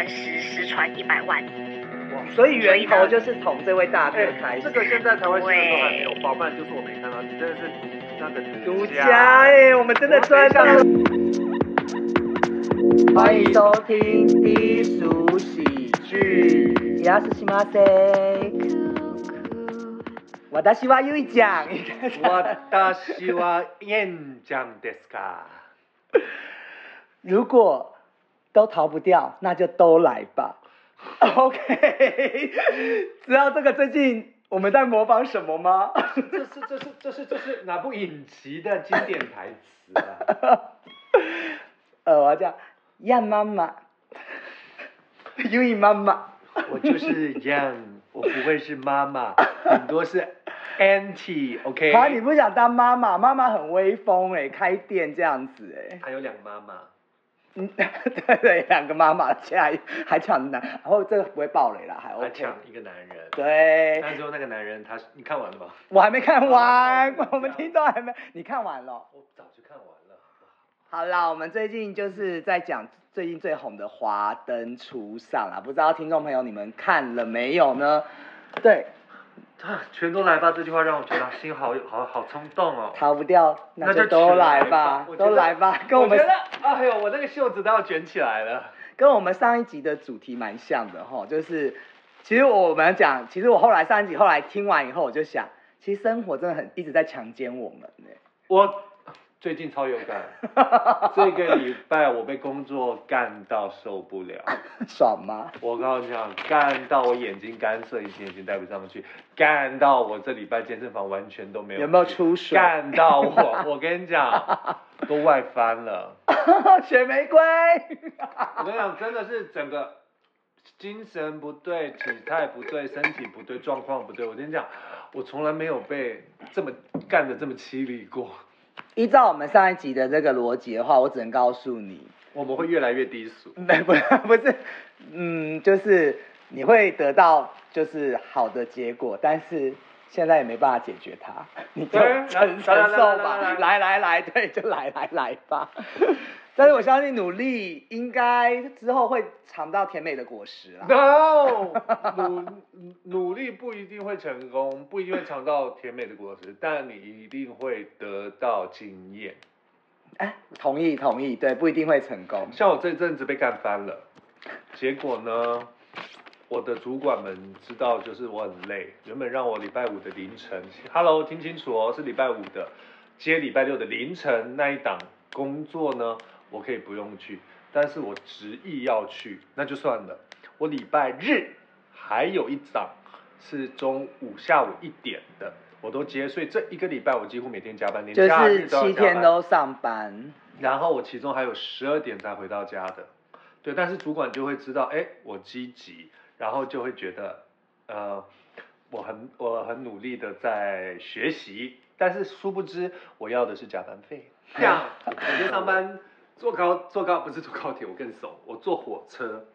传十，十传一百万。所以源头就是从这位大哥开始。这个现在台湾新闻都还没有报，不然就是我没看到，你真的是那个独家哎，我们真的赚到了。欢迎收听低俗喜剧。亚斯西马塞。我大希望有一讲。我大希望演讲ですか。如果 都逃不掉，那就都来吧。OK，知道这个最近我们在模仿什么吗？这是这是这是这是哪部影集的经典台词啊？呃，我要叫样妈妈，因为妈妈，我就是样，我不会是妈妈，很多是 auntie，OK。好，你不想当妈妈？妈妈很威风哎，开店这样子哎。还有两妈妈。嗯，对对，两个妈妈，现在还抢男，然后这个不会爆雷了，还 OK。抢一个男人。对。那时候那个男人，他你看完了吗？我还没看完，我们听众还没，你看完了？我早就看完了。好啦，我们最近就是在讲最近最红的《华灯初上》啊，不知道听众朋友你们看了没有呢？对。全都来吧！这句话让我觉得心好好好冲动哦。逃不掉，那就都来吧，都来吧。跟我们，哎呦，我那个袖子都要卷起来了。跟我们上一集的主题蛮像的哈，就是其实我们讲，其实我后来上一集后来听完以后，我就想，其实生活真的很一直在强奸我们呢。我。最近超有感，这个礼拜我被工作干到受不了，爽吗？我告诉你讲，干到我眼睛干涩，隐形眼镜戴不上去，干到我这礼拜健身房完全都没有。有没有出水？干到我，我跟你讲，都外翻了。雪玫瑰。我跟你讲，真的是整个精神不对，体态不对，身体不对，状况不对。我跟你讲，我从来没有被这么干的这么凄厉过。依照我们上一集的这个逻辑的话，我只能告诉你，我们会越来越低俗。没不 不是，嗯，就是你会得到就是好的结果，但是现在也没办法解决它，你就承承受吧。来来来，对，就来来来吧。但是我相信努力应该之后会尝到甜美的果实啦。No，努努力不一定会成功，不一定会尝到甜美的果实，但你一定会得到经验。哎，同意同意，对，不一定会成功。像我这阵子被干翻了，结果呢，我的主管们知道就是我很累，原本让我礼拜五的凌晨，Hello，听清楚哦，是礼拜五的接礼拜六的凌晨那一档工作呢。我可以不用去，但是我执意要去，那就算了。我礼拜日还有一场是中午下午一点的，我都接，所以这一个礼拜我几乎每天加班，连假日都七天都上班。然后我其中还有十二点才回到家的，对。但是主管就会知道，哎，我积极，然后就会觉得，呃，我很我很努力的在学习，但是殊不知我要的是加班费。这样每天上班。坐高坐高不是坐高铁，我更怂，我坐火车，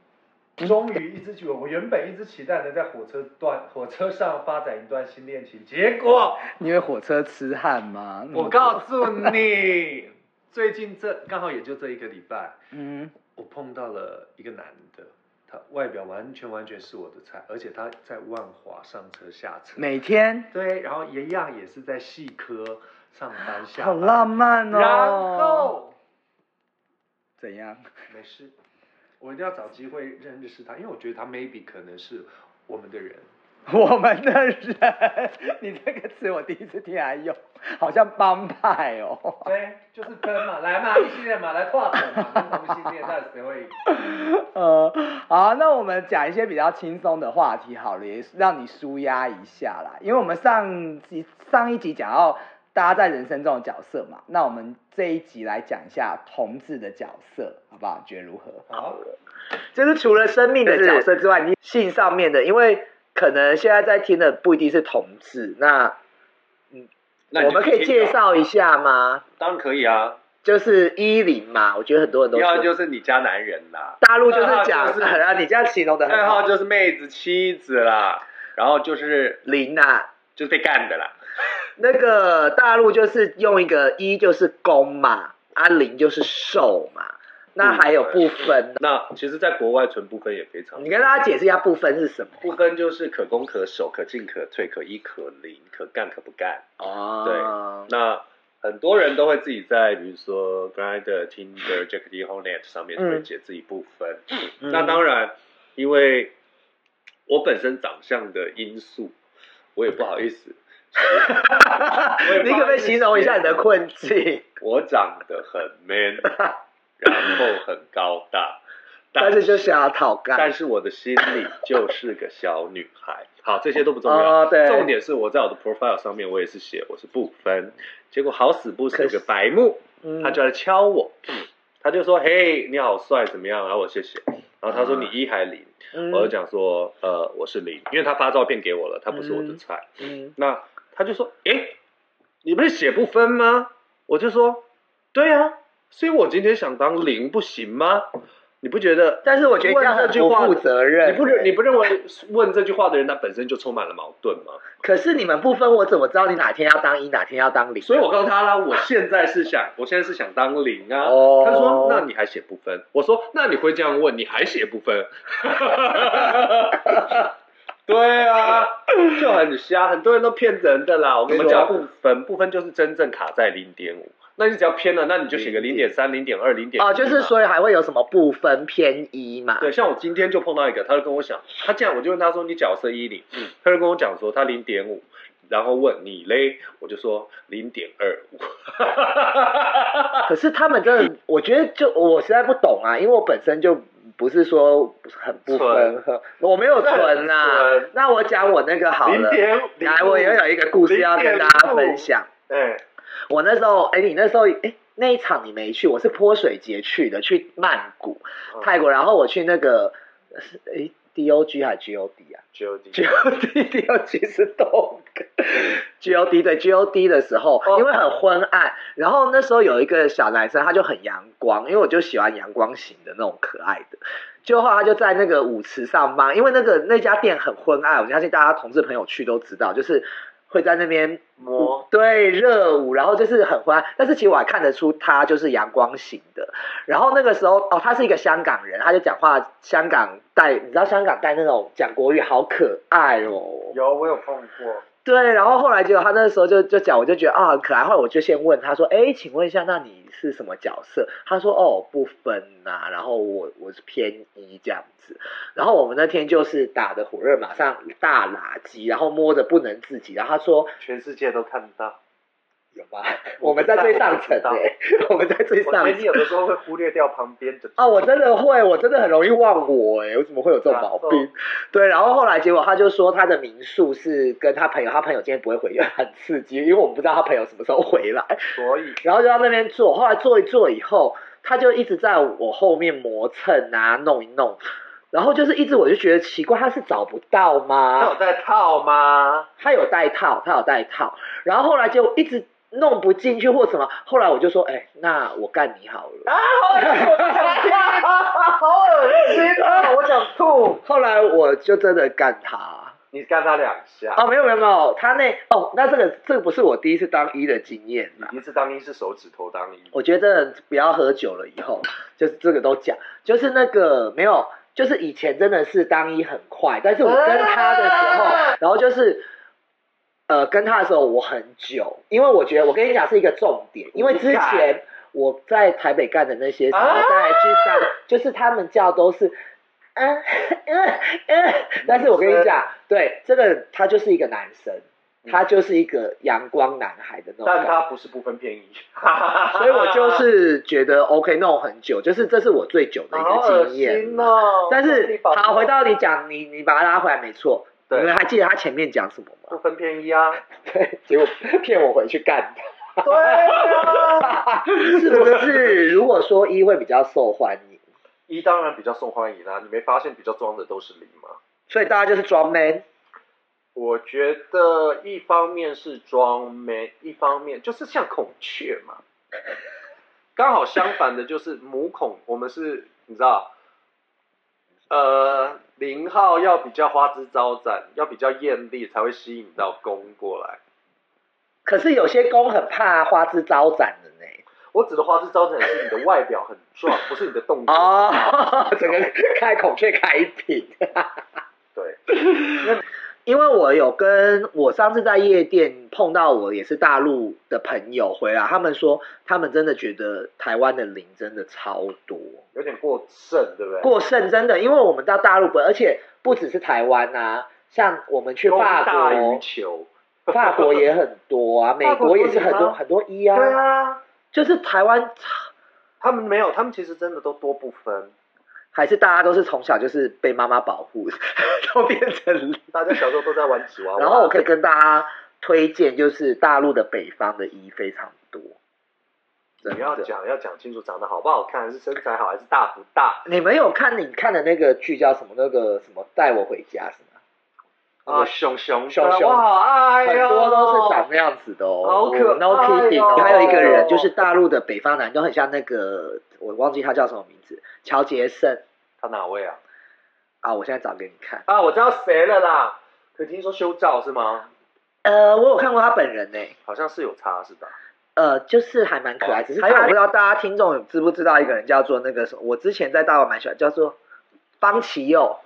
终于一直觉我原本一直期待能在火车段火车上发展一段新恋情，结果因为火车痴汉吗？我告诉你，最近这刚好也就这一个礼拜，嗯，我碰到了一个男的，他外表完全完全是我的菜，而且他在万华上车下车，每天？对，然后一样也是在细科上班下，好浪漫哦，然后。怎样？没事，我一定要找机会认识他，因为我觉得他 maybe 可能是我们的人。我们的人，你这个词我第一次听还用，好像帮派哦。对，就是跟嘛，来嘛，异性恋嘛，来拓展嘛，跟同性恋在谁会？呃，好，那我们讲一些比较轻松的话题好了，也让你舒压一下啦。因为我们上集上一集讲到。大家在人生中的角色嘛，那我们这一集来讲一下同志的角色，好不好？觉得如何？好，就是除了生命的角色之外，你性上面的，因为可能现在在听的不一定是同志，那嗯，我们可以介绍一下吗？当然可以啊，就是一零嘛，我觉得很多人都。一号就是你家男人啦，大陆就是讲是啊，你这样形容的。二号就是妹子妻子啦，然后就是零啊，就是被干的啦。那个大陆就是用一个一就是攻嘛，啊零就是受嘛，那还有不分呢？那其实，在国外纯部分也非常。你跟大家解释一下不分是什么？部分就是可攻可守，可进可退，可一可零，可干可不干。哦，对，那很多人都会自己在比如说 Grinder、Tinder、Jack D Hornet 上面会解自己部分。那当然，因为我本身长相的因素，我也不好意思。你可不可以形容一下你的困境？我长得很 man，然后很高大，但是就想要讨干。但是我的心里就是个小女孩。好，这些都不重要。对，重点是我在我的 profile 上面，我也是写我是不分。结果好死不死有个白目，他就来敲我，他就说：“嘿，你好帅，怎么样？”然后我谢谢。然后他说：“你一还零？”我就讲说：“呃，我是零，因为他发照片给我了，他不是我的菜。”嗯，那。他就说：“哎，你不是写不分吗？”我就说：“对啊，所以我今天想当零，不行吗？你不觉得？但是我觉得这样很不负责任。你不认你不认为问这句话的人他本身就充满了矛盾吗？可是你们不分，我怎么知道你哪天要当一，哪天要当零？所以我告诉他啦，我现在是想，我现在是想当零啊。他说：那你还写不分？我说：那你会这样问，你还写不分？对啊，就很瞎，很多人都骗人的啦。我们叫部分，部分就是真正卡在零点五。那你只要偏了，那你就写个零点三、零点二、零点。哦，就是所以还会有什么部分偏一嘛？对，像我今天就碰到一个，他就跟我讲，他这样我就问他说：“你角色一零？”嗯，他就跟我讲说他零点五，然后问你嘞，我就说零点二五。可是他们真的，我觉得就我实在不懂啊，因为我本身就。不是说很不分，我没有存呐。那我讲我那个好了，来，我也有一个故事要跟大家分享。哎，我那时候，哎，你那时候，哎，那一场你没去，我是泼水节去的，去曼谷，泰国，然后我去那个是哎。D O G 还是 G O D 啊？G O D，G O D，D O G 是动 G O D 对 G O D 的时候，因为很昏暗，然后那时候有一个小男生，他就很阳光，因为我就喜欢阳光型的那种可爱的。就后来他就在那个舞池上班，因为那个那家店很昏暗，我相信大家同事朋友去都知道，就是。会在那边摸对热舞，然后就是很欢，但是其实我还看得出他就是阳光型的。然后那个时候哦，他是一个香港人，他就讲话香港带，你知道香港带那种讲国语好可爱哦。有我有碰过。对，然后后来就他那时候就就讲，我就觉得啊很可爱。后来我就先问他说：“哎，请问一下，那你是什么角色？”他说：“哦，不分呐。”然后我我是偏一这样子。然后我们那天就是打的火热，马上大垃圾，然后摸着不能自己。然后他说：“全世界都看得到。”有吧？我们在最上层诶，我们在最上层。你有的时候会忽略掉旁边的。啊，我真的会，我真的很容易忘我诶，我怎么会有这种毛病？对，然后后来结果他就说他的民宿是跟他朋友，他朋友今天不会回去，很刺激，因为我们不知道他朋友什么时候回来。所以，然后就在那边坐，后来坐一坐以后，他就一直在我后面磨蹭啊，弄一弄，然后就是一直我就觉得奇怪，他是找不到吗？他有带套吗？他有带套，他有带套，然后后来就一直。弄不进去或什么，后来我就说，哎，那我干你好了。啊，好恶心啊！我想吐。后来我就真的干他。你干他两下？哦，没有没有没有，他那哦，那这个这个不是我第一次当一的经验。第一次当一是手指头当一。我觉得不要喝酒了，以后就是这个都讲，就是那个没有，就是以前真的是当一很快，但是我跟他的时候，然后就是。呃，跟他的时候我很久，因为我觉得我跟你讲是一个重点，因为之前我在台北干的那些什么在 G 三，就是他们叫都是，嗯嗯嗯，但是我跟你讲，对这个他就是一个男生，他就是一个阳光男孩的那种，但他不是不分偏移，所以我就是 觉得 OK 弄很久，就是这是我最久的一个经验哦。但是好，回到你讲，你你把他拉回来没错。你们还记得他前面讲什么吗？不分偏一啊，对，结果骗我回去干他。对啊，是不是？如果说一会比较受欢迎，一当然比较受欢迎啦。你没发现比较装的都是零吗？所以大家就是装 man。我觉得一方面是装 man，一方面就是像孔雀嘛。刚好相反的就是母孔，我们是，你知道。呃，零号要比较花枝招展，要比较艳丽，才会吸引到公过来。可是有些公很怕花枝招展的呢。我指的花枝招展是你的外表很壮，不是你的动作。哦，整个开孔雀开屏。对，因为我有跟我上次在夜店碰到我也是大陆的朋友回来，他们说他们真的觉得台湾的零真的超多，有点过剩，对不对？过剩真的，因为我们到大陆不，而且不只是台湾啊，像我们去法国，球。法国也很多啊，美国也是很多很多一啊，对啊，就是台湾他们没有，他们其实真的都多不分。还是大家都是从小就是被妈妈保护，都变成 大家小时候都在玩纸娃娃。然后我可以跟大家推荐，就是大陆的北方的衣非常多。你要讲要讲清楚，长得好不好看，是身材好还是大不大？你们有看你看的那个剧叫什么？那个什么带我回家是吗？啊，熊熊熊熊，我好爱很多都是长那样子的哦，好可爱，no kidding。还有一个人就是大陆的北方男，都很像那个，我忘记他叫什么名字，乔杰森。他哪位啊？啊，我现在找给你看。啊，我知道谁了啦。可听说修照是吗？呃，我有看过他本人呢，好像是有差是吧？呃，就是还蛮可爱，只是还有我不知道大家听众知不知道一个人叫做那个什么？我之前在大陆蛮喜欢，叫做方奇佑。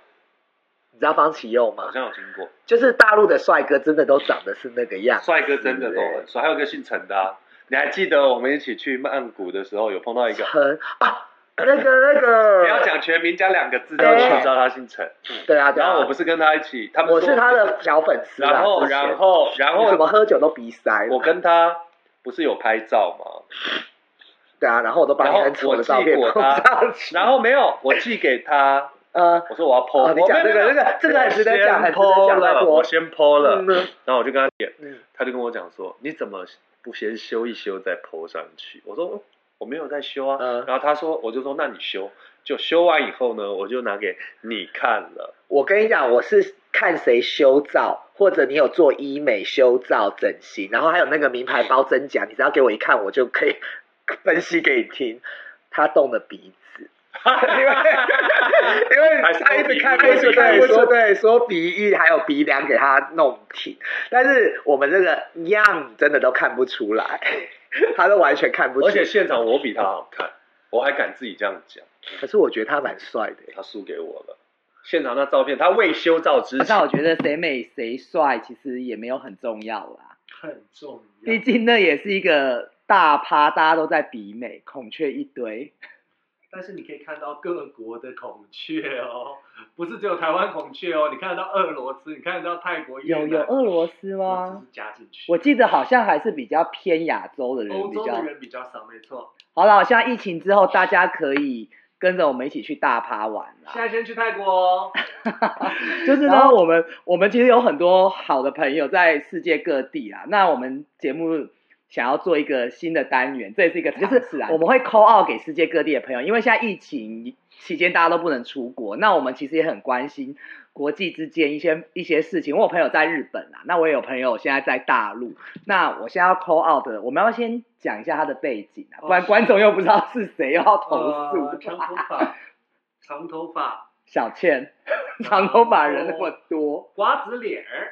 你知道方启佑吗？好像有听过，就是大陆的帅哥，真的都长得是那个样。帅哥真的都很帅，还有个姓陈的，你还记得我们一起去曼谷的时候有碰到一个陈啊，那个那个，你要讲全名，加两个字，就知道他姓陈。对啊，然后我不是跟他一起，他们我是他的小粉丝。然后然后然后怎么喝酒都鼻塞？我跟他不是有拍照吗？对啊，然后我都把你很丑的照片他，然后没有，我寄给他。呃，我说我要 PO，你讲这个，这个，这个很值得讲，很值得讲。我先 PO 了，然后我就跟他点，他就跟我讲说，你怎么不先修一修再 PO 上去？我说我没有在修啊。嗯然后他说，我就说那你修，就修完以后呢，我就拿给你看了。我跟你讲，我是看谁修照，或者你有做医美修照整形，然后还有那个名牌包真假，你只要给我一看，我就可以分析给你听。他动了鼻子。因为因为他一直看，一直对说对说鼻翼还有鼻梁给他弄挺，但是我们这个样真的都看不出来，他都完全看不出。而且现场我比他好看，我还敢自己这样讲。可是我觉得他蛮帅的，他输给我了。现场那照片，他未修照之前。但我觉得谁美谁帅其实也没有很重要啦，很重要。毕竟那也是一个大趴，大家都在比美，孔雀一堆。但是你可以看到各国的孔雀哦，不是只有台湾孔雀哦，你看得到俄罗斯，你看得到泰国，有有俄罗斯吗？只是加进去。我记得好像还是比较偏亚洲的人，欧洲的人比较少，没错。好了，现在疫情之后，大家可以跟着我们一起去大趴玩了。现在先去泰国哦。就是呢，我们我们其实有很多好的朋友在世界各地啊，那我们节目。想要做一个新的单元，这也是一个尝试啊。我们会 call out 给世界各地的朋友，因为现在疫情期间大家都不能出国，那我们其实也很关心国际之间一些一些事情。我有朋友在日本啊，那我也有朋友现在在大陆。那我现在要 call out 的，我们要先讲一下他的背景啊，不然观众又不知道是谁要投诉。长头发，长头发，小倩，长头发人那么多，瓜子脸儿，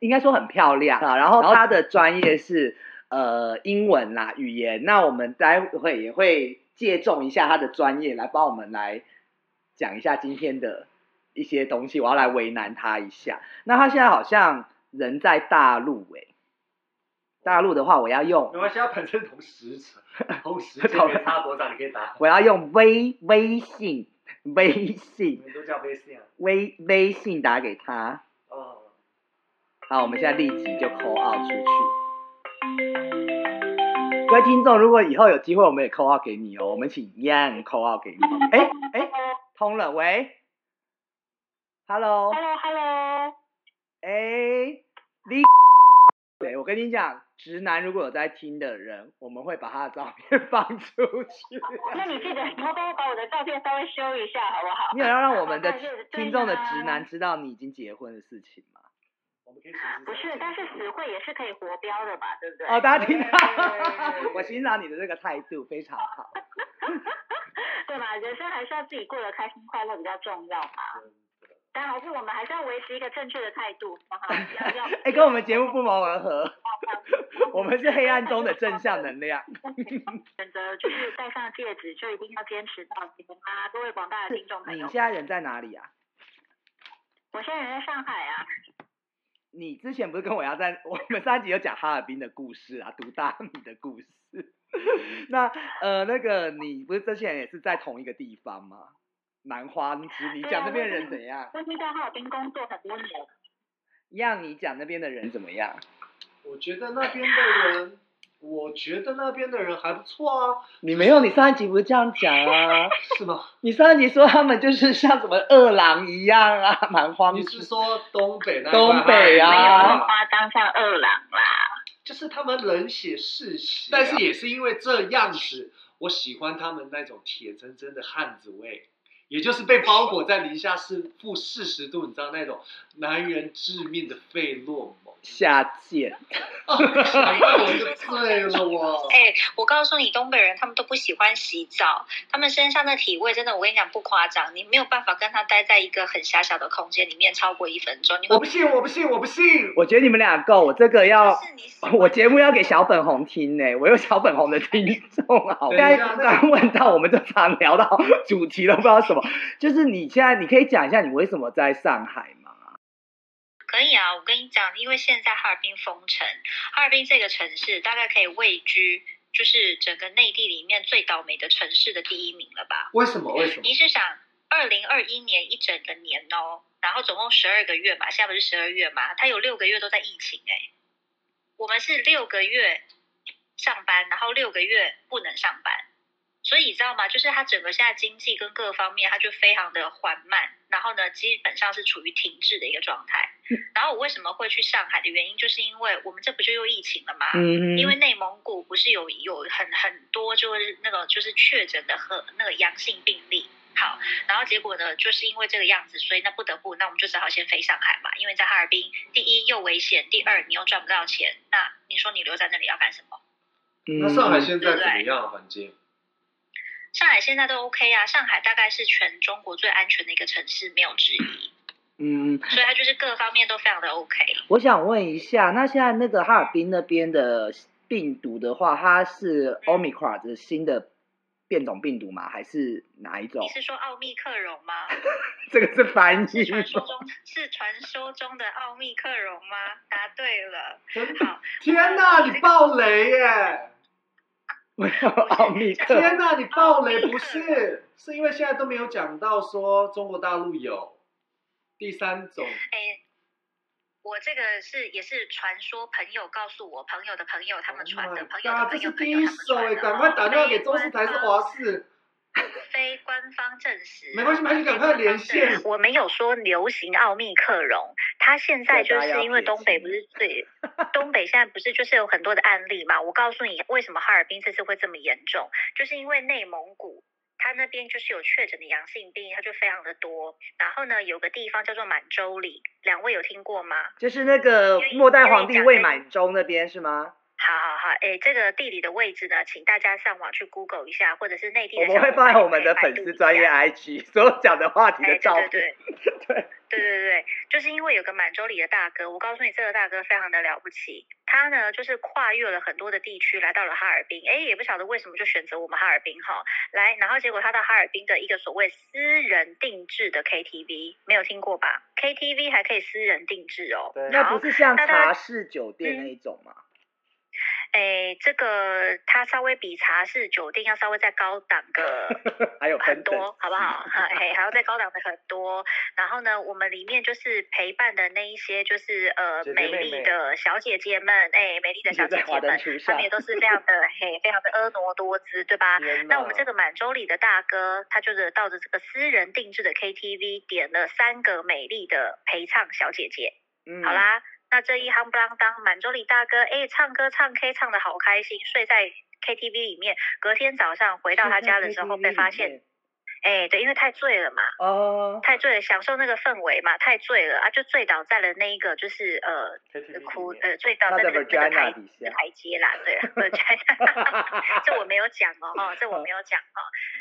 应该说很漂亮啊。然后他的专业是。呃，英文啦，语言，那我们待会也会借重一下他的专业来帮我们来讲一下今天的一些东西。我要来为难他一下。那他现在好像人在大陆诶，大陆的话我要用，没关系，他本身同时 同时间差多少？你可以打。我要用微微信，微信，都叫微信啊。微微信打给他。哦。好，我们现在立即就 call out 出去。各位听众，如果以后有机会，我们也扣号给你哦。我们请 Yan 扣号给你。哎哎，通了，喂，Hello，Hello，Hello，哎，你，对我跟你讲，直男如果有在听的人，我们会把他的照片放出去。那你记得偷偷把我的照片稍微修一下，好不好？你有要让我们的 听众的直男知道你已经结婚的事情吗？不是，但是实惠也是可以活标的吧，对不对？哦，大家听到，我欣赏你的这个态度非常好。对吧？人生还是要自己过得开心快乐比较重要嘛。但还是我们还是要维持一个正确的态度，好不好？要要。哎，跟我们节目不谋而合。我们是黑暗中的正向能量。选择就是戴上戒指，就一定要坚持到底吗？各位广大的听众朋友，你现在人在哪里啊？我现在人在上海啊。你之前不是跟我要在我们上集有讲哈尔滨的故事啊，读大米的故事。那呃，那个你不是之前也是在同一个地方吗？南花你讲那边人怎样？但是在哈尔滨工作很多年。让你讲那边的人怎么样？我觉得那边的人，我觉得那边的人还不错啊。你没有，你上一集不是这样讲啊？是吗？你上一集说他们就是像什么饿狼一样啊，蛮荒。你是说东北那？东北啊，夸张像饿狼啦。就是他们冷血嗜血，但是也是因为这样子，我喜欢他们那种铁铮铮的汉子味。也就是被包裹在零下是负四十度，你知道那种男人致命的费洛蒙下贱，我就醉了我。哎，我告诉你，东北人他们都不喜欢洗澡，他们身上的体味真的，我跟你讲不夸张，你没有办法跟他待在一个很狭小的空间里面超过一分钟。我不信，我不信，我不信。我觉得你们俩够，我这个要，我节目要给小粉红听呢，我有小粉红的听众啊。刚刚问到，我们这场聊到主题都，不知道什么。就是你现在，你可以讲一下你为什么在上海吗？可以啊，我跟你讲，因为现在哈尔滨封城，哈尔滨这个城市大概可以位居就是整个内地里面最倒霉的城市的第一名了吧？为什么？为什么？你是想二零二一年一整个年哦，然后总共十二个月嘛，现在不是十二月嘛，它有六个月都在疫情哎，我们是六个月上班，然后六个月不能上班。所以你知道吗？就是它整个现在经济跟各方面，它就非常的缓慢，然后呢，基本上是处于停滞的一个状态。然后我为什么会去上海的原因，就是因为我们这不就又疫情了吗？嗯因为内蒙古不是有有很很多就是那个就是确诊的和那个阳性病例。好，然后结果呢，就是因为这个样子，所以那不得不，那我们就只好先飞上海嘛。因为在哈尔滨，第一又危险，第二你又赚不到钱。那你说你留在那里要干什么？那上海现在怎么样环境？上海现在都 OK 啊，上海大概是全中国最安全的一个城市，没有之一。嗯，所以它就是各方面都非常的 OK。我想问一下，那现在那个哈尔滨那边的病毒的话，它是 Omicron 的新的变种病毒吗？还是哪一种？你是说奥密克戎吗？这个是翻译。传说中是传说中的奥密克戎吗？答对了。好，天哪，你爆雷耶！没有奥密克天哪，你爆雷不是？是因为现在都没有讲到说中国大陆有第三种。哎，我这个是也是传说，朋友告诉我，朋友的朋友他们传的，朋友的朋友朋友他们传的。赶快打电话给中视台是华视。非官方证实，没关系，没关系，赶快连线。我没有说流行奥密克戎，它现在就是因为东北不是最，东北现在不是就是有很多的案例嘛？我告诉你，为什么哈尔滨这次会这么严重，就是因为内蒙古，它那边就是有确诊的阳性病例，它就非常的多。然后呢，有个地方叫做满洲里，两位有听过吗？就是那个末代皇帝魏满洲那边是吗？好好好，哎，这个地理的位置呢，请大家上网去 Google 一下，或者是内地的。我们会放在我们的粉丝专业 IG 所有讲的话题的照片。对对 对，对对对，就是因为有个满洲里的大哥，我告诉你，这个大哥非常的了不起，他呢就是跨越了很多的地区，来到了哈尔滨，哎，也不晓得为什么就选择我们哈尔滨哈，来，然后结果他到哈尔滨的一个所谓私人定制的 KTV，没有听过吧？KTV 还可以私人定制哦，那不是像茶室酒店那一种吗？哎，这个它稍微比茶室酒店要稍微再高档个，还有很多，好不好？嘿，还要再高档的很多。然后呢，我们里面就是陪伴的那一些，就是呃美丽的小姐姐们，哎，美丽的小姐姐们，她们也都是非常的嘿，非常的婀娜多姿，对吧？那我们这个满洲里的大哥，他就是到着这个私人定制的 KTV，点了三个美丽的陪唱小姐姐。嗯，好啦。那这一行不啷当，满洲里大哥，哎，唱歌唱 K 唱的好开心，睡在 KTV 里面。隔天早上回到他家的时候，被发现，哎，对，因为太醉了嘛，哦，太醉了，享受那个氛围嘛，太醉了啊，就醉倒在了那一个，就是呃，哭呃，醉倒在那个那个台台阶啦，对，这我没有讲哦，哈，这我没有讲哦。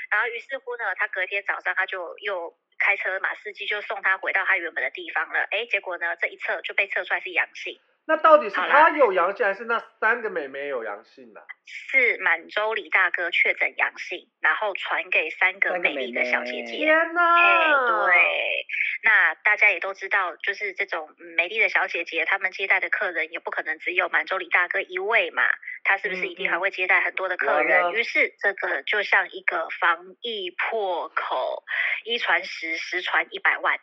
然后于是乎呢，他隔天早上他就又。开车嘛，司机就送他回到他原本的地方了。哎，结果呢，这一测就被测出来是阳性。那到底是他有阳性，还是那三个妹妹有阳性呢？是满洲李大哥确诊阳性，然后传给三个美丽的小姐姐。天哪！哎，对，那大家也都知道，就是这种美丽的小姐姐，他们接待的客人也不可能只有满洲李大哥一位嘛，他是不是一定还会接待很多的客人？于是这个就像一个防疫破口，一传十，十传一百万。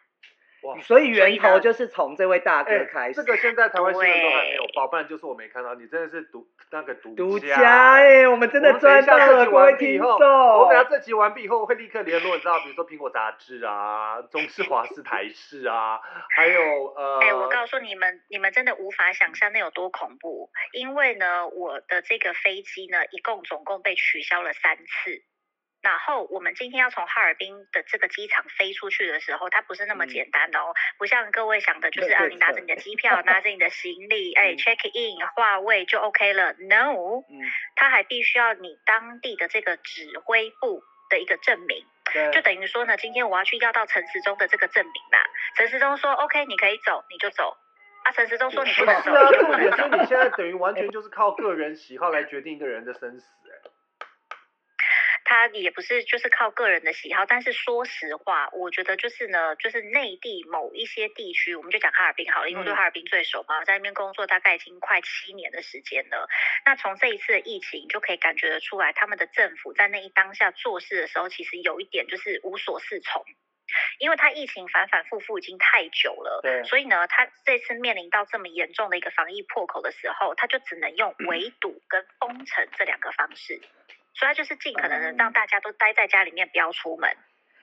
所以源头就是从这位大哥开始。这个现在台湾新闻都还没有报，不然就是我没看到。你真的是独那个独独家哎，我们真的赚到了各位听众。我等下这集完毕以后会立刻联络，你知道，比如说苹果杂志啊、中视、华视、台视啊，还有呃。哎，我告诉你们，你们真的无法想象那有多恐怖，因为呢，我的这个飞机呢，一共总共被取消了三次。然后我们今天要从哈尔滨的这个机场飞出去的时候，它不是那么简单的哦，不像各位想的，就是啊，你拿着你的机票，拿着你的行李，哎，check in 划位就 OK 了。No，它还必须要你当地的这个指挥部的一个证明，就等于说呢，今天我要去要到陈时中的这个证明啦。陈时中说 OK，你可以走，你就走。啊，陈时中说你不能走。是啊，重点是你现在等于完全就是靠个人喜好来决定一个人的生死，哎。他也不是就是靠个人的喜好，但是说实话，我觉得就是呢，就是内地某一些地区，我们就讲哈尔滨好了，因为对哈尔滨最熟嘛，在那边工作大概已经快七年的时间了。那从这一次的疫情就可以感觉得出来，他们的政府在那一当下做事的时候，其实有一点就是无所适从，因为他疫情反反复复已经太久了，对，所以呢，他这次面临到这么严重的一个防疫破口的时候，他就只能用围堵跟封城这两个方式。所以他就是尽可能的让大家都待在家里面，不要出门。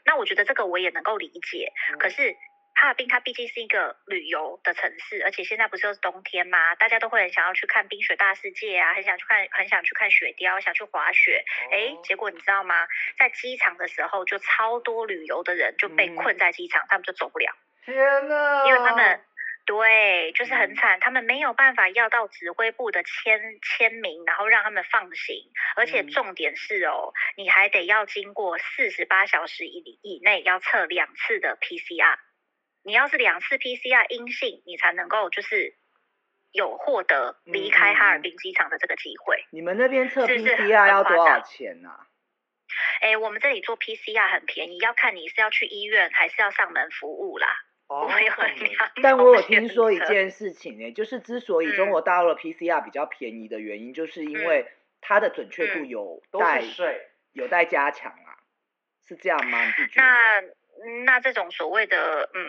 那我觉得这个我也能够理解。可是哈尔滨它毕竟是一个旅游的城市，而且现在不是又是冬天吗？大家都会很想要去看冰雪大世界啊，很想去看，很想去看雪雕，想去滑雪。哎，结果你知道吗？在机场的时候，就超多旅游的人就被困在机场，他们就走不了。天哪！因为他们。对，就是很惨，他们没有办法要到指挥部的签签名，然后让他们放行。而且重点是哦，你还得要经过四十八小时以以内要测两次的 PCR。你要是两次 PCR 阴性，你才能够就是有获得离开哈尔滨机场的这个机会。你们那边测 PCR 要多少钱呢？哎，我们这里做 PCR 很便宜，要看你是要去医院还是要上门服务啦。哦，但我有听说一件事情诶，就是之所以中国大陆的 PCR 比较便宜的原因，就是因为它的准确度有待有待加强啊，是这样吗？那那这种所谓的嗯，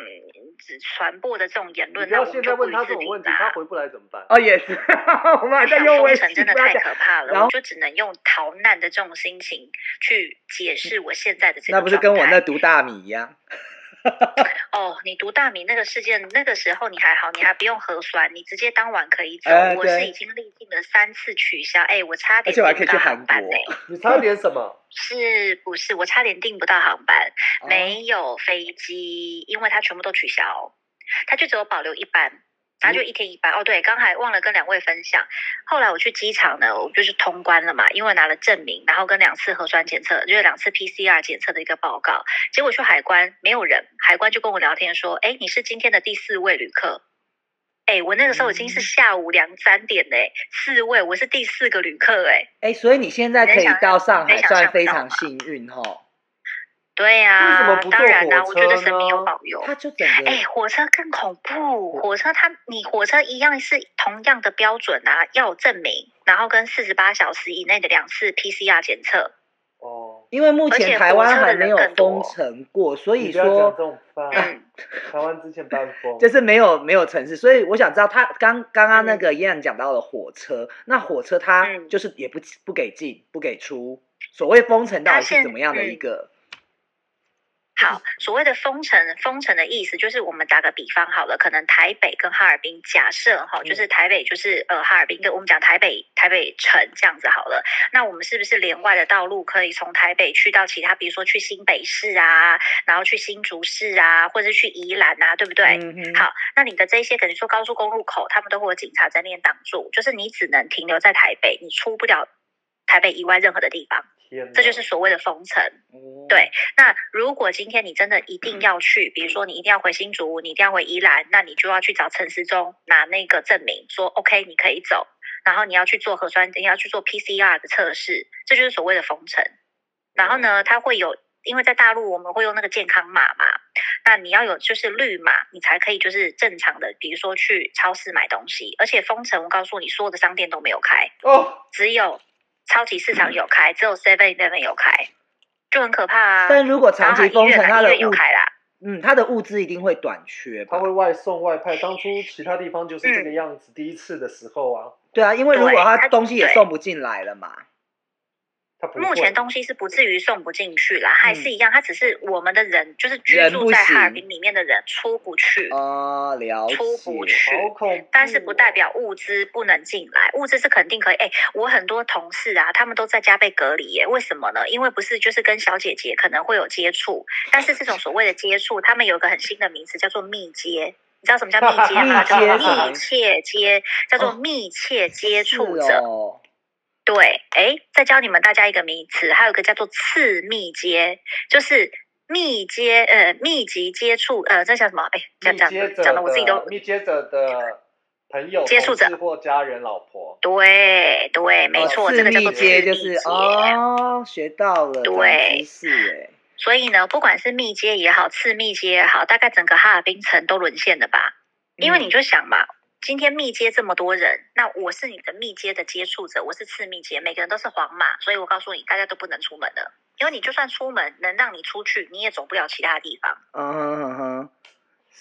只传播的这种言论，那我现在问他这种问题，他回不来怎么办？哦，也是，我们还在用封城真的太可怕了，然后就只能用逃难的这种心情去解释我现在的这个那不是跟我那读大米一样？哦，你读大米那个事件，那个时候你还好，你还不用核酸，你直接当晚可以走。我是已经历尽了三次取消，哎，我差点订不到航班呢。你差点什么？是不是我差点订不到航班？没有飞机，因为它全部都取消，它就只有保留一班。然后就一天一班哦，对，刚才忘了跟两位分享。后来我去机场呢，我就是通关了嘛，因为拿了证明，然后跟两次核酸检测，就是两次 PCR 检测的一个报告。结果去海关没有人，海关就跟我聊天说：“哎，你是今天的第四位旅客。”哎，我那个时候已经是下午两三点嘞，四位，我是第四个旅客哎。哎，所以你现在可以到上海，算非常幸运哈。对呀，当然啦，我觉得神明有保佑。他就整个哎，火车更恐怖。火车它，你火车一样是同样的标准啊，要有证明，然后跟四十八小时以内的两次 PCR 检测。哦，因为目前台湾还没有封城过，所以说，台湾之前办封，就是没有没有城市，所以我想知道，他刚刚刚那个依然讲到了火车，那火车它就是也不不给进不给出，所谓封城到底是怎么样的一个？好，所谓的封城，封城的意思就是我们打个比方好了，可能台北跟哈尔滨，假设哈，就是台北就是呃哈尔滨跟我们讲台北台北城这样子好了，那我们是不是连外的道路可以从台北去到其他，比如说去新北市啊，然后去新竹市啊，或者去宜兰啊，对不对？好，那你的这些可能说高速公路口，他们都会有警察在那边挡住，就是你只能停留在台北，你出不了台北以外任何的地方，这就是所谓的封城。对，那如果今天你真的一定要去，比如说你一定要回新竹，你一定要回宜兰，那你就要去找陈时中拿那个证明，说 OK 你可以走，然后你要去做核酸，你要去做 PCR 的测试，这就是所谓的封城。然后呢，它会有，因为在大陆我们会用那个健康码嘛，那你要有就是绿码，你才可以就是正常的，比如说去超市买东西，而且封城，我告诉你，所有的商店都没有开哦，只有超级市场有开，只有 Seven Eleven 有开。就很可怕啊！但如果长期封城，它的物啦，嗯，它的物资一定会短缺，它会外送外派。当初其他地方就是这个样子，第一次的时候啊，对啊，因为如果它东西也送不进来了嘛。目前东西是不至于送不进去啦，还是一样，它只是我们的人，就是居住在哈尔滨里面的人出不去啊，了出不去，但是不代表物资不能进来，物资是肯定可以。哎，我很多同事啊，他们都在家被隔离耶，为什么呢？因为不是就是跟小姐姐可能会有接触，但是这种所谓的接触，他们有个很新的名词叫做密接，你知道什么叫密接 吗？叫做密切接，叫做密切接触者。对，哎，再教你们大家一个名词，还有一个叫做次密接，就是密接，呃，密集接触，呃，这叫什么？哎，讲讲讲的我自己都密接者的朋友、接触者或家人、老婆。对对，没错，这个叫做次密接。哦，学到了，对，是哎。所以呢，不管是密接也好，次密接也好，大概整个哈尔滨城都沦陷了吧？因为你就想嘛。今天密接这么多人，那我是你的密接的接触者，我是次密接，每个人都是黄码，所以我告诉你，大家都不能出门的，因为你就算出门，能让你出去，你也走不了其他地方。嗯哼哼哼。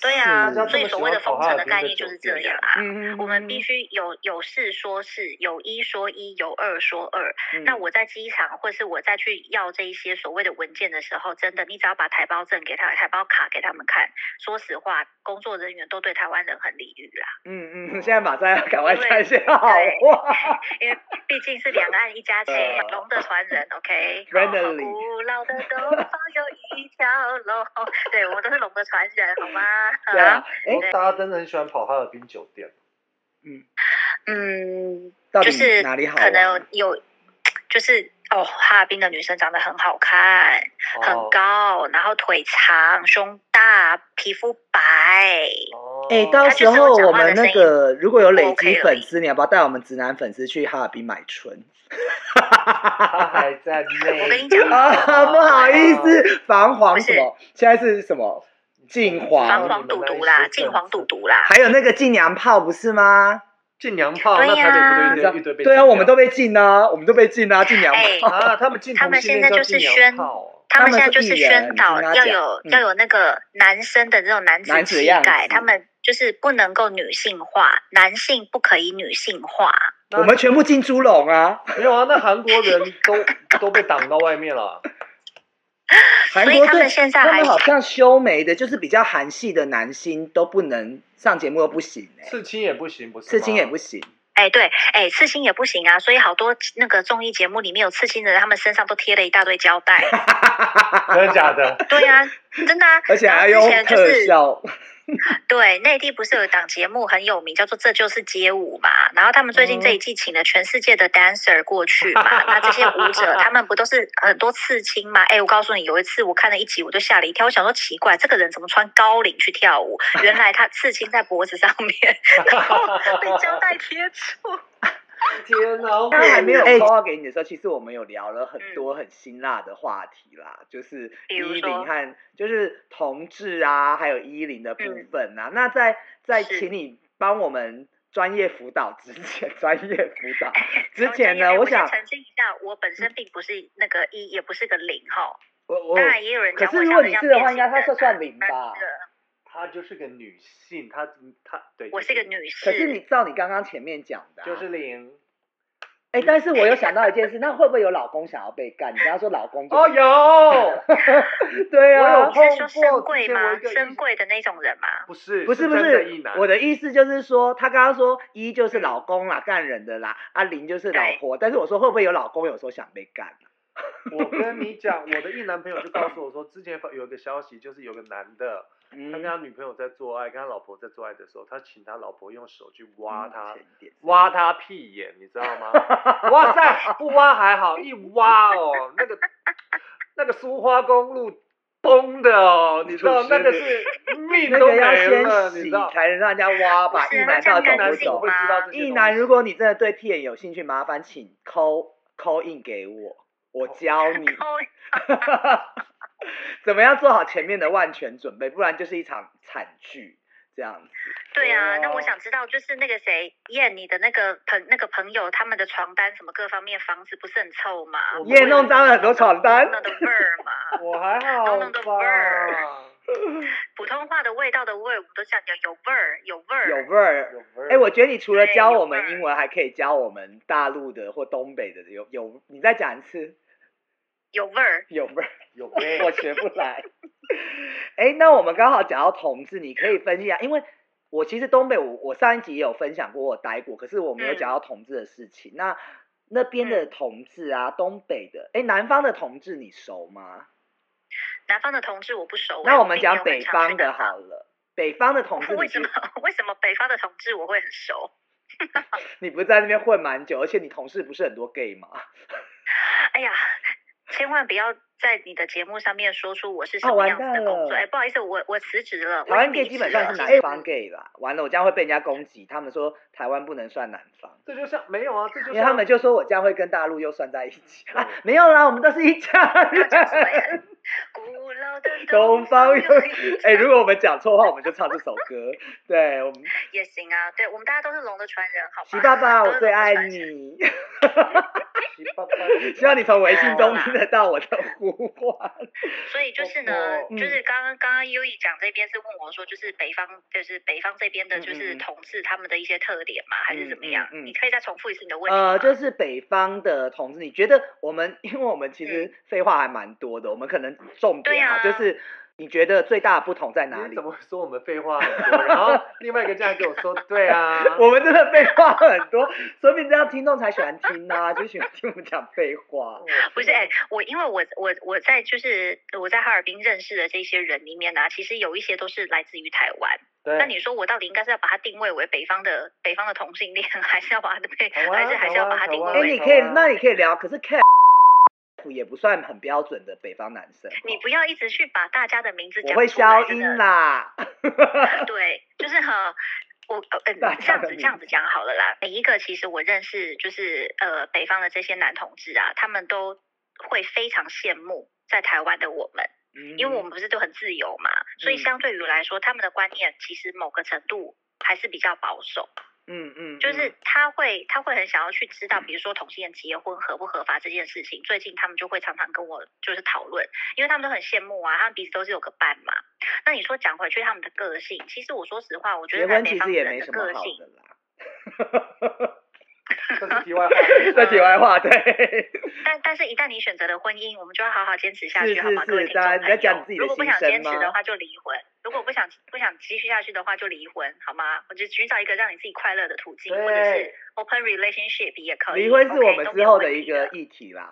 对啊，所以所谓的封城的概念就是这样啊。我们必须有有事说事，有一说一，有二说二。那我在机场，或是我再去要这一些所谓的文件的时候，真的，你只要把台胞证给他，台胞卡给他们看。说实话，工作人员都对台湾人很礼遇啦。嗯嗯，现在马上要赶快再见好话，因为毕竟是两岸一家亲，龙的传人，OK。古老的东方有一条龙，对我们都是龙的传人，好吗？对啊，哎，大家真的很喜欢跑哈尔滨酒店。嗯嗯，就是哪里好？可能有，就是哦，哈尔滨的女生长得很好看，很高，然后腿长，胸大，皮肤白。哦，哎，到时候我们那个如果有累积粉丝，你要不要带我们直男粉丝去哈尔滨买春？还在内。我跟你讲 啊，不好意思，防黄什么？现在是什么？禁黄，防黄赌毒啦，禁黄赌毒啦，还有那个禁娘炮不是吗？禁娘炮，那台北不对对啊，我们都被禁啊，我们都被禁啊，禁娘炮啊，他们禁他们现在就是宣，他们现在就是宣导要有要有那个男生的这种男子气概，他们就是不能够女性化，男性不可以女性化。我们全部进猪笼啊！没有啊，那韩国人都 都被挡到外面了。所以他们现在还好像修眉的，就是比较韩系的男星都不能上节目，都不行哎。刺青也不行，不是？刺青也不行。哎，对，哎，刺青也不行啊。所以好多那个综艺节目里面有刺青的人，他们身上都贴了一大堆胶带。真的假的？对呀，真的啊。而且还用特效。对，内地不是有一档节目很有名，叫做《这就是街舞》嘛。然后他们最近这一季请了全世界的 dancer 过去嘛。那这些舞者，他们不都是很多刺青吗？哎，我告诉你，有一次我看了一集，我就吓了一跳。我想说奇怪，这个人怎么穿高领去跳舞？原来他刺青在脖子上面，然后被胶带贴住。天哪！他还没有说话给你的时候，其实我们有聊了很多很辛辣的话题啦，就是依林和就是同志啊，还有依林的部分啊。那在在请你帮我们专业辅导之前，专业辅导之前呢，我想澄清一下，我本身并不是那个一，也不是个零哈。我我当然也有人讲，可是如果你是的话，应该他是算零吧？她就是个女性，她她对，我是个女性。可是你照你刚刚前面讲的，就是零。哎，但是我有想到一件事，那会不会有老公想要被干？你刚刚说老公哦，有，对啊，我有说深贵吗？深贵的那种人吗？不是，不是，不是，我的意思就是说，他刚刚说一就是老公啦，干人的啦，啊零就是老婆，但是我说会不会有老公有时候想被干？我跟你讲，我的一男朋友就告诉我说，之前有一个消息，就是有个男的。他跟他女朋友在做爱，跟他老婆在做爱的时候，他请他老婆用手去挖他，挖他屁眼，你知道吗？哇塞，不挖还好，一挖哦，那个那个苏花公路崩的哦，你知道那个是命都没了，你知道才能让人家挖吧？一男到男不走，一男，如果你真的对屁眼有兴趣，麻烦请扣扣印给我，我教你。怎么样做好前面的万全准备？不然就是一场惨剧这样子。对啊，那我想知道，就是那个谁燕，你的那个朋那个朋友，他们的床单什么各方面，房子不是很臭吗？燕弄脏了很多床单。弄的味儿嘛。我还好。弄的味儿。普通话的味道的味儿，我们都想讲有味儿，有味儿。有味儿。有味儿。哎，我觉得你除了教我们英文，还可以教我们大陆的或东北的。有有，你再讲一次。有味儿，有味儿，有味儿，我学不来。哎，那我们刚好讲到同志，你可以分析下，因为我其实东北，我我上一集也有分享过，我待过，可是我没有讲到同志的事情。那那边的同志啊，东北的，哎，南方的同志你熟吗？南方的同志我不熟。那我们讲北方的好了，北方的同 志为什么？为什么北方的同志我会很熟？你不是在那边混蛮久，而且你同事不是很多 gay 吗？哎呀。千万不要在你的节目上面说出我是什么样子的工作。哎，不好意思，我我辞职了。台湾 gay 基本上是南方 gay 啦，完了我这样会被人家攻击。他们说台湾不能算南方。这就像没有啊，这就因为他们就说我这样会跟大陆又算在一起啊。没有啦，我们都是一家人。古老的东方有哎，如果我们讲错话，我们就唱这首歌。对，我们也行啊。对，我们大家都是龙的传人，好吗？徐爸爸，我最爱你。希望你从微信中听得到我的呼唤。所以就是呢，就是刚刚刚刚优一讲这边是问我说，就是北方，就是北方这边的，就是同志他们的一些特点嘛，还是怎么样？你可以再重复一次你的问题。呃，就是北方的同志，你觉得我们，因为我们其实废话还蛮多的，我们可能重点啊，就是。你觉得最大的不同在哪里？怎么说我们废话很多？然后 另外一个这样跟我说，对啊，我们真的废话很多，说明这样听众才喜欢听啊，就喜欢听我们讲废话。不是哎，我因为我我我在就是我在哈尔滨认识的这些人里面呢，其实有一些都是来自于台湾。对。那你说我到底应该是要把它定位为北方的北方的同性恋，还是要把它被，还是还是要把它定位？哎，你可以，那你可以聊。可是也不算很标准的北方男生。你不要一直去把大家的名字讲出来。我会消音啦。对，就是哈，我呃这样子这样子讲好了啦。每一个其实我认识，就是呃北方的这些男同志啊，他们都会非常羡慕在台湾的我们，因为我们不是都很自由嘛，所以相对于来说，他们的观念其实某个程度还是比较保守。嗯嗯，就是他会他会很想要去知道，比如说同性恋结婚合不合法这件事情。最近他们就会常常跟我就是讨论，因为他们都很羡慕啊，他们彼此都是有个伴嘛。那你说讲回去他们的个性，其实我说实话，我觉得在北方人的个性。这是题外话，这题外话，对。但但是，一旦你选择了婚姻，我们就要好好坚持下去，好吗？各位听众如果不想坚持的话，就离婚。如果不想不想继续下去的话，就离婚，好吗？我就寻找一个让你自己快乐的途径，或者是 open relationship 也可以。离婚是我们之后的一个议题啦。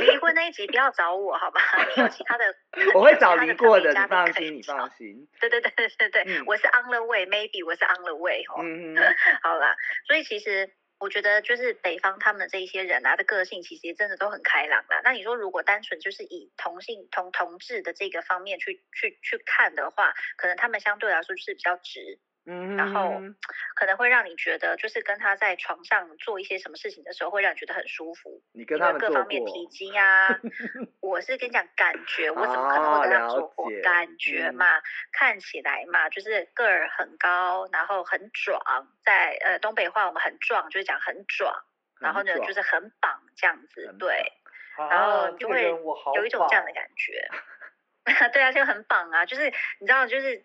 离婚那一集不要找我，好吧？你有其他的，我会找离过的，你放心，你放心。对对对对对对，我是 on the way，maybe 我是 on the way 哈。嗯 嗯。好啦，所以其实。我觉得就是北方他们这一些人啊的个性，其实真的都很开朗啦。那你说如果单纯就是以同性同同志的这个方面去去去看的话，可能他们相对来说是比较直。嗯，然后可能会让你觉得，就是跟他在床上做一些什么事情的时候，会让你觉得很舒服。你跟他各方面提及呀，我是跟你讲感觉，我怎么可能会跟他做过？感觉嘛，看起来嘛，就是个儿很高，然后很壮，在呃东北话我们很壮，就是讲很壮，然后呢就是很绑这样子，对，然后就会有一种这样的感觉。对啊，就很绑啊，就是你知道，就是。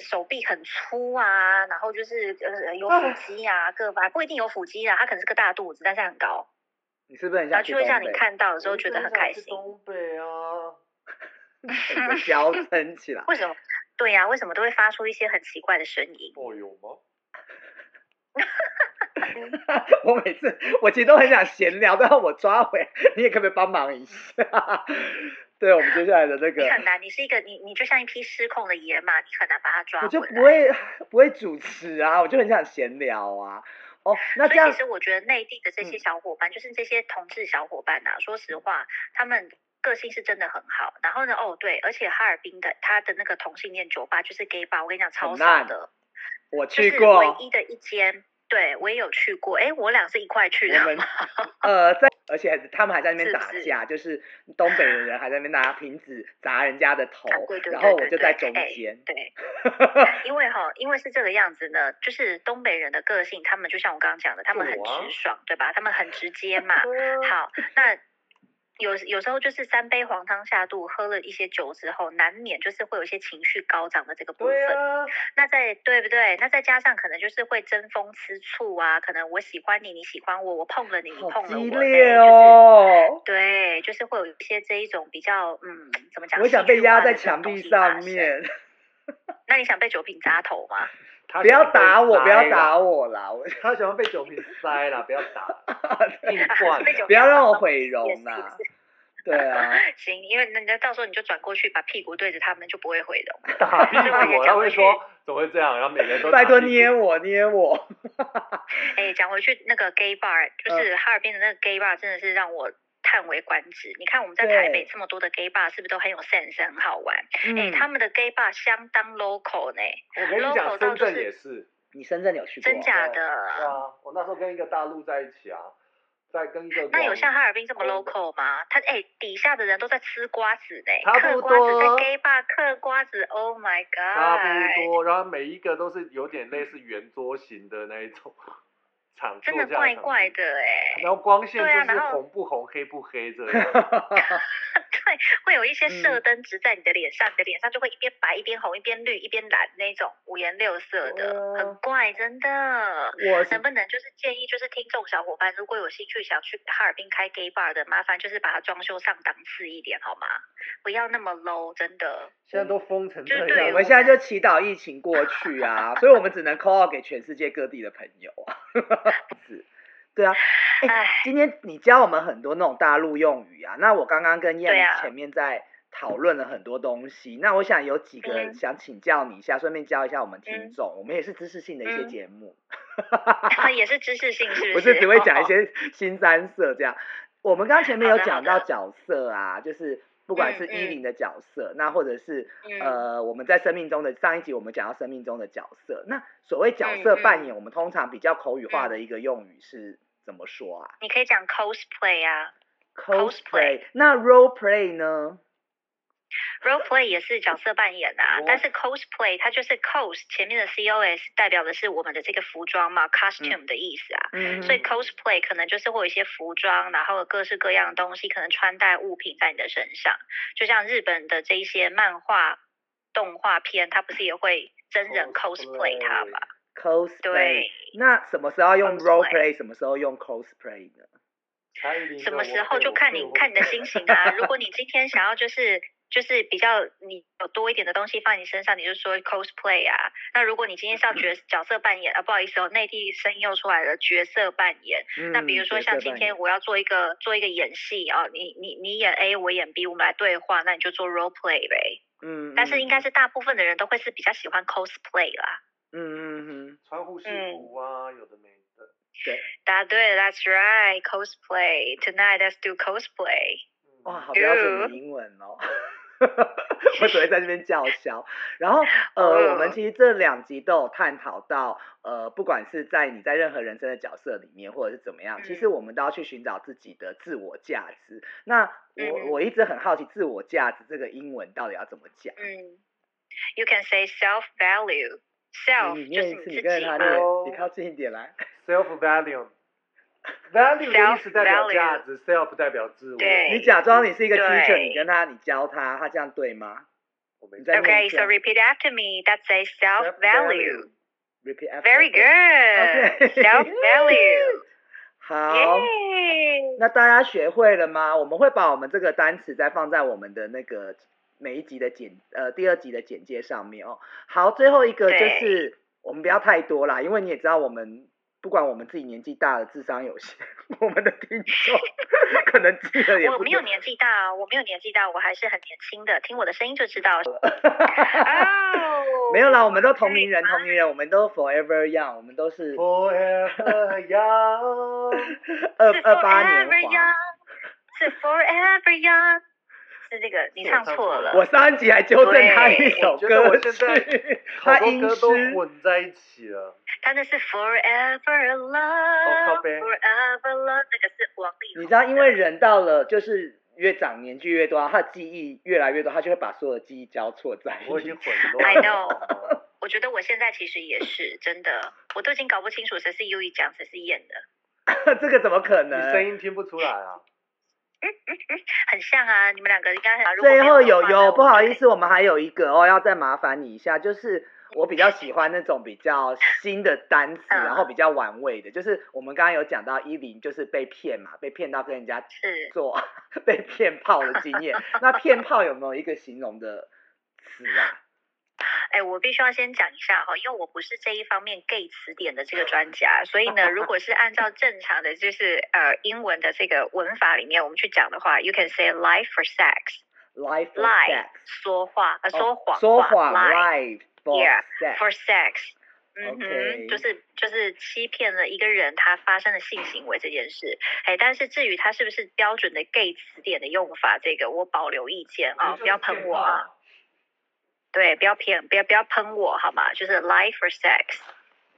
手臂很粗啊，然后就是呃有腹肌啊，各方不一定有腹肌啊，他可能是个大肚子，但是很高。你是不是很想去会让你看到的时候觉得很开心。东北啊，娇撑起来。为什么？对呀，为什么都会发出一些很奇怪的声音？哦，有吗？我每次我其实都很想闲聊，但是我抓回，你也可不可以帮忙一下？对我们接下来的那个，你很难，你是一个你你就像一匹失控的野马，你很难把它抓我就不会 不会主持啊，我就很想闲聊啊。哦，那这样其实我觉得内地的这些小伙伴，就是这些同志小伙伴呐，说实话，他们。个性是真的很好。然后呢，哦对，而且哈尔滨的他的那个同性恋酒吧就是 gay bar，我跟你讲超少的，我去过，唯一的一间。对，我也有去过，哎，我俩是一块去的。我们呃，在，而且他们还在那边打架，就是东北的人还在那边拿瓶子砸人家的头，然后我就在中间。对，因为哈，因为是这个样子呢，就是东北人的个性，他们就像我刚刚讲的，他们很直爽，对吧？他们很直接嘛。好，那。有有时候就是三杯黄汤下肚，喝了一些酒之后，难免就是会有一些情绪高涨的这个部分。那在对不对？那再加上可能就是会争风吃醋啊，可能我喜欢你，你喜欢我，我碰了你，你碰了我，就是对，就是会有一些这一种比较嗯，怎么讲？我想被压在墙壁上面。那你想被酒瓶砸头吗？不要打我，不要打我啦！我 他喜欢被酒瓶塞啦，不要打，硬灌，不要让我毁容啦。对啊。行，因为那那到时候你就转过去，把屁股对着他们，就不会毁容。打屁股，他会说怎么会这样？然后每个人都拜托捏我，捏我。哎，讲回去那个 gay bar，就是哈尔滨的那个 gay bar，真的是让我。叹为观止，你看我们在台北这么多的 gay bar，是不是都很有 sense，很好玩？哎，他们的 gay bar 相当 local 呢。我跟你讲，深圳也是。你深圳有去过？真假的？对啊，我那时候跟一个大陆在一起啊，在跟一个。那有像哈尔滨这么 local 吗？他哎，底下的人都在吃瓜子呢，嗑瓜子在 gay bar 嗑瓜子，Oh my god！差不多，然后每一个都是有点类似圆桌型的那一种。真的怪怪的哎，然后光线就是红不红黑不黑这 样，对，会有一些射灯直在你的脸上，你的脸上就会一边白一边红一边绿一边蓝那种五颜六色的，很怪，真的。我能不能就是建议就是听众小伙伴如果有兴趣想去哈尔滨开 gay bar 的，麻烦就是把它装修上档次一点好吗？不要那么 low，真的。现在都封成这样，我们现在就祈祷疫情过去啊，所以我们只能 call out 给全世界各地的朋友啊。是，对啊。哎，今天你教我们很多那种大陆用语啊，那我刚刚跟燕前面在讨论了很多东西，那我想有几个想请教你一下，顺便教一下我们听众，我们也是知识性的一些节目。也是知识性，是 不是？不是只会讲一些新三色这样。我们刚刚前面有讲到角色啊，就是。不管是依林的角色，那或者是呃，我们在生命中的上一集我们讲到生命中的角色，那所谓角色扮演，我们通常比较口语化的一个用语是怎么说啊？你可以讲 cosplay 啊，cosplay。那 role play 呢？Role play 也是角色扮演啊，但是 cosplay 它就是 cos 前面的 cos 代表的是我们的这个服装嘛，costume 的意思啊，所以 cosplay 可能就是会有一些服装，然后各式各样的东西，可能穿戴物品在你的身上，就像日本的这一些漫画动画片，它不是也会真人 cosplay 它吗？cosplay 对，那什么时候用 role play，什么时候用 cosplay 呢？什么时候就看你看你的心情啊，如果你今天想要就是。就是比较你有多一点的东西放你身上，你就说 cosplay 啊。那如果你今天是要角角色扮演啊，不好意思哦，内地声音又出来了，角色扮演。那比如说像今天我要做一个做一个演戏啊，你你你演 A，我演 B，我们来对话，那你就做 role play 呗。嗯。但是应该是大部分的人都会是比较喜欢 cosplay 啦。嗯嗯嗯。穿护士服啊，有的没的。对。答对，That's right. Cosplay tonight. Let's do cosplay. 哇，好标准的英文哦。我只会在这边叫嚣。然后，呃，我们其实这两集都有探讨到，呃，不管是在你在任何人生的角色里面，或者是怎么样，其实我们都要去寻找自己的自我价值。那我我一直很好奇，自我价值这个英文到底要怎么讲？嗯，You can say self value。Self 就是你你跟他念，你靠近一点来。self value。value 的意思代表价值，self 代表自我。你假装你是一个 teacher，你跟他，你教他，他这样对吗？Okay, so repeat after me. That's a self value. Repeat after. Very good. Self value. 好。那大家学会了吗？我们会把我们这个单词再放在我们的那个每一集的简呃第二集的简介上面哦。好，最后一个就是我们不要太多啦，因为你也知道我们。不管我们自己年纪大了，智商有限，我们的听众 可能记得也。我没有年纪大，我没有年纪大，我还是很年轻的，听我的声音就知道。哦，没有啦，我们都同龄人，同龄人，我们都 forever young，我们都是 forever young，二二八年华，是 forever young。是那个你唱错了。我上一集还纠正他一首歌曲，他音都混在一起了。他那是 Forever Love，Forever Love，那个是王力宏。你知道，因为人到了就是越长年纪越多，他的记忆越来越多，他就会把所有的记忆交错在一起。我已经混乱。I know。我觉得我现在其实也是 真的，我都已经搞不清楚谁是 U 一讲，谁是演的。这个怎么可能？你声音听不出来啊？很像啊，你们两个应该很。最后有有不好意思，我们还有一个哦，要再麻烦你一下，就是我比较喜欢那种比较新的单词，然后比较玩味的，就是我们刚刚有讲到伊林就是被骗嘛，被骗到跟人家做 被骗炮的经验，那骗炮有没有一个形容的词啊？哎，我必须要先讲一下哈，因为我不是这一方面 gay 词典的这个专家，所以呢，如果是按照正常的就是呃英文的这个文法里面我们去讲的话，you can say lie for sex，lie lie 说话呃说谎说谎 lie for sex，嗯哼，就是就是欺骗了一个人他发生了性行为这件事，哎，但是至于他是不是标准的 gay 词典的用法，这个我保留意见啊，不要喷我啊。对，不要骗，不要不要喷我好吗？就是 lie for sex。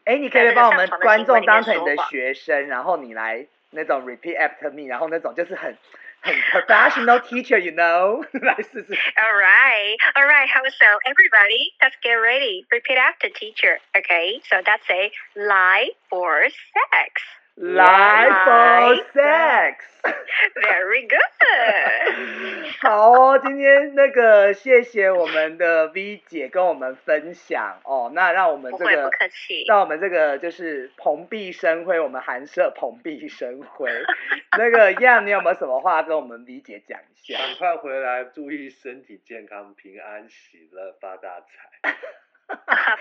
哎，你可以帮我们观众当成你的学生，然后你来那种 repeat after me，然后那种就是很很 professional teacher，you know，来试试。All right, all right. How so, everybody? Let's get ready. Repeat after teacher. Okay, so that's a lie for sex. Lie for sex. Very good. 好哦，今天那个谢谢我们的 V 姐跟我们分享哦，那让我们这个不客气让我们这个就是蓬荜生辉，我们寒舍蓬荜生辉。那个样，你有没有什么话跟我们 V 姐讲一下？赶快回来，注意身体健康，平安喜乐，发大财。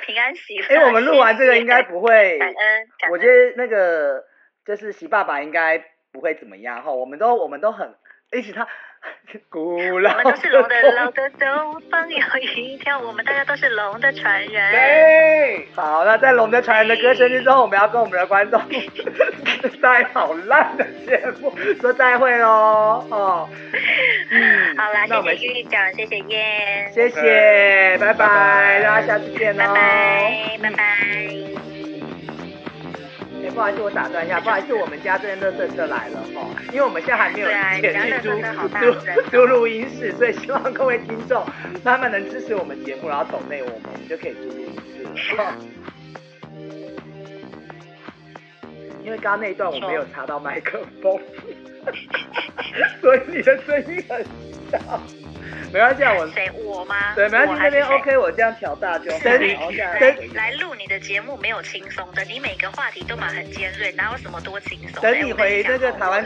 平安喜乐。哎，我们录完这个应该不会。感恩。我觉得那个就是喜爸爸应该。不会怎么样哈，我们都我们都很一起唱古老。我们都是龙的老的东方有一条，我们大家都是龙的传人。对，好，那在龙的传人的歌声之中，我们要跟我们的观众 再好烂的节目说再会喽，哦。嗯，好啦，谢谢玉长，谢谢燕，谢谢，拜拜，大家下次见喽，拜拜，拜拜。不好意思，我打断一下，不好意思，我们家这边乐色车来了哈，因为我们现在还没有钱去租租租录音室，所以希望各位听众慢慢能支持我们节目，然后走内我们，我们就可以租录音室了。因为刚刚那一段我没有插到麦克风，所以你的声音很小。没关系啊，我谁我吗？对，没关系，这边 OK，我这样调大就。等你来录你的节目没有轻松的，你每个话题都蛮很尖锐，哪有什么多轻松？等你回那个台湾。